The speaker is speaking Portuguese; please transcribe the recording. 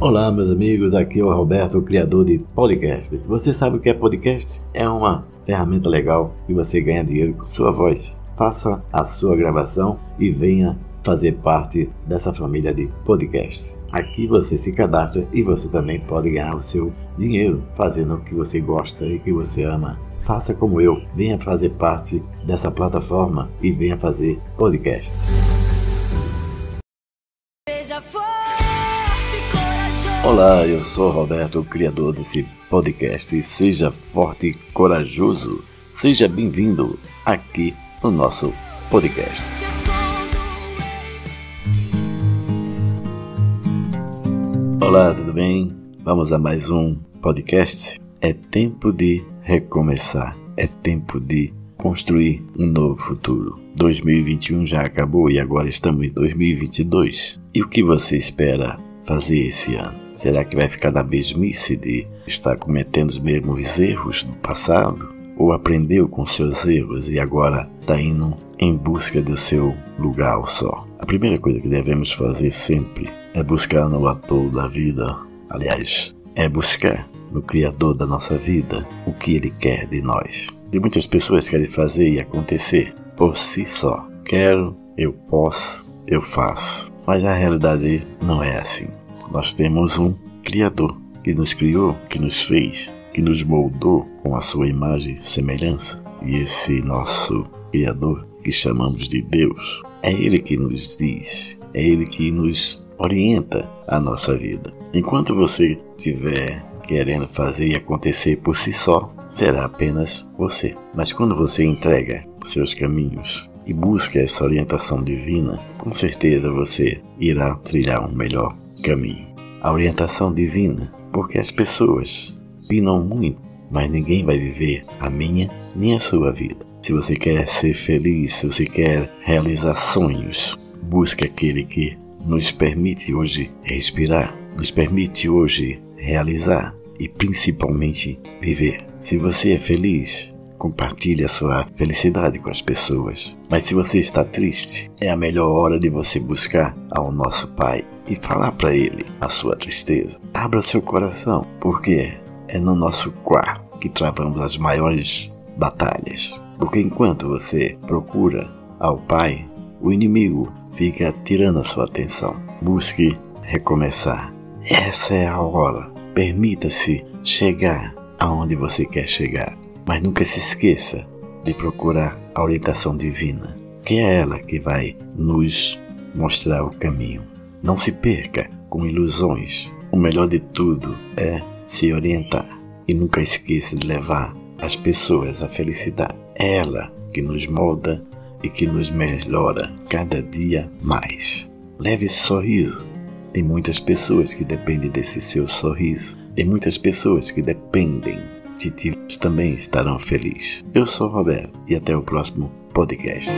Olá, meus amigos, aqui é o Roberto, o criador de podcast. Você sabe o que é podcast? É uma ferramenta legal que você ganha dinheiro com sua voz. Faça a sua gravação e venha fazer parte dessa família de podcast. Aqui você se cadastra e você também pode ganhar o seu dinheiro fazendo o que você gosta e que você ama. Faça como eu, venha fazer parte dessa plataforma e venha fazer podcast. Olá, eu sou Roberto, criador desse podcast. Seja forte e corajoso. Seja bem-vindo aqui no nosso podcast. Olá, tudo bem? Vamos a mais um podcast. É tempo de recomeçar. É tempo de construir um novo futuro. 2021 já acabou e agora estamos em 2022. E o que você espera fazer esse ano? Será que vai ficar na mesmice de estar cometendo os mesmos erros do passado? Ou aprendeu com seus erros e agora está indo em busca do seu lugar ao só? A primeira coisa que devemos fazer sempre é buscar no ator da vida, aliás, é buscar no Criador da nossa vida o que Ele quer de nós. E muitas pessoas querem fazer e acontecer por si só. Quero, eu posso, eu faço. Mas a realidade não é assim. Nós temos um Criador que nos criou, que nos fez, que nos moldou com a sua imagem e semelhança. E esse nosso Criador, que chamamos de Deus, é Ele que nos diz, é Ele que nos orienta a nossa vida. Enquanto você estiver querendo fazer e acontecer por si só, será apenas você. Mas quando você entrega os seus caminhos e busca essa orientação divina, com certeza você irá trilhar um melhor caminho. A orientação divina, porque as pessoas opinam muito, mas ninguém vai viver a minha nem a sua vida. Se você quer ser feliz, se você quer realizar sonhos, busque aquele que nos permite hoje respirar, nos permite hoje realizar e principalmente viver. Se você é feliz, compartilhe a sua felicidade com as pessoas. Mas se você está triste, é a melhor hora de você buscar ao nosso Pai e falar para Ele a sua tristeza. Abra seu coração, porque é no nosso quarto que travamos as maiores batalhas. Porque enquanto você procura ao Pai, o inimigo fica tirando a sua atenção. Busque recomeçar. Essa é a hora. Permita-se chegar aonde você quer chegar. Mas nunca se esqueça de procurar a orientação divina, que é ela que vai nos mostrar o caminho. Não se perca com ilusões. O melhor de tudo é se orientar e nunca esqueça de levar as pessoas à felicidade. É ela que nos molda e que nos melhora cada dia mais. Leve esse sorriso. Tem muitas pessoas que dependem desse seu sorriso. Tem muitas pessoas que dependem também estarão felizes. Eu sou o Roberto e até o próximo podcast.